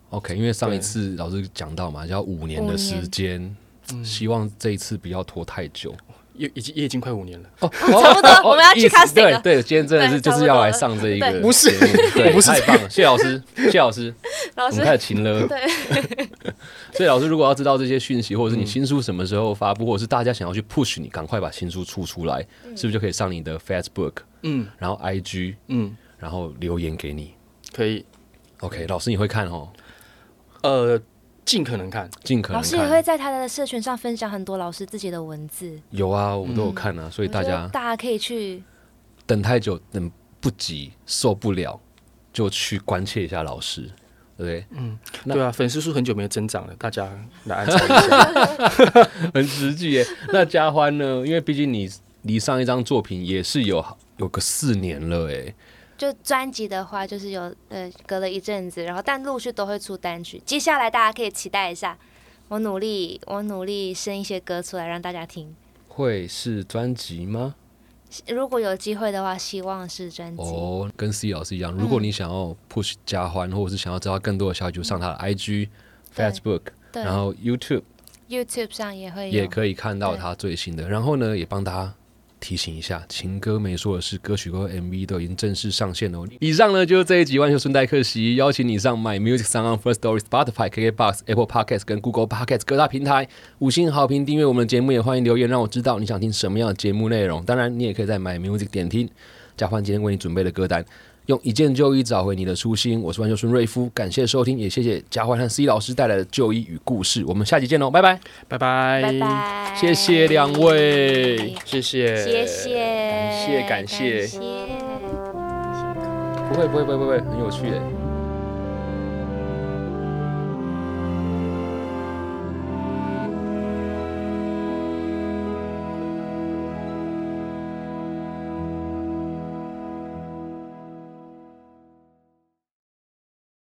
OK，因为上一次老师讲到嘛，要五年的时间，希望这一次不要拖太久。也已经也已经快五年了。哦，差不多我们要去 casting 了对对，今天真的是就是要来上这一个不是对，不是太棒了，谢老师，谢老师，老师我们开始勤了。对，所以老师如果要知道这些讯息，或者是你新书什么时候发布，或者是大家想要去 push 你，赶快把新书出出来，是不是就可以上你的 Facebook，嗯。然后 IG，嗯，然后留言给你。可以，？OK，老师你会看哦，呃，尽可能看。尽可能老师也会。在他的社群上分享很多老师自己的文字，有啊，我们都有看啊，所以大家大家可以去等太久，等不及，受不了，就去关切一下老师，对不对？那对啊，粉丝数很久没增长了，大家来 安插一下。很实际耶。那嘉欢呢？因为毕竟你离上一张作品也是有有个四年了，哎，就专辑的话，就是有呃隔了一阵子，然后但陆续都会出单曲。接下来大家可以期待一下，我努力我努力生一些歌出来让大家听。会是专辑吗？如果有机会的话，希望是专辑。哦，跟 C 老师一样，如果你想要 push 加欢，或者是想要知道更多的消息，就上他的 IG、Facebook，然后 YouTube YouTube 上也会，也可以看到他最新的。然后呢，也帮大家提醒一下，情歌没说的是，歌曲和 MV 都已经正式上线了。以上呢就是这一集万秀顺带客席，邀请你上 My Music 上 on First Story、Spotify、KKBox、Apple Podcast 跟 Google Podcast 各大平台五星好评订阅我们的节目，也欢迎留言让我知道你想听什么样的节目内容。当然，你也可以在 My Music 点听嘉欢今天为你准备的歌单。用一件旧衣找回你的初心，我是万秀孙瑞夫，感谢收听，也谢谢嘉欢和 C 老师带来的旧衣与故事，我们下期见喽，拜拜。拜拜，拜拜，谢谢两位。谢谢，谢谢，感谢感谢。不会不会不会不会，很有趣诶。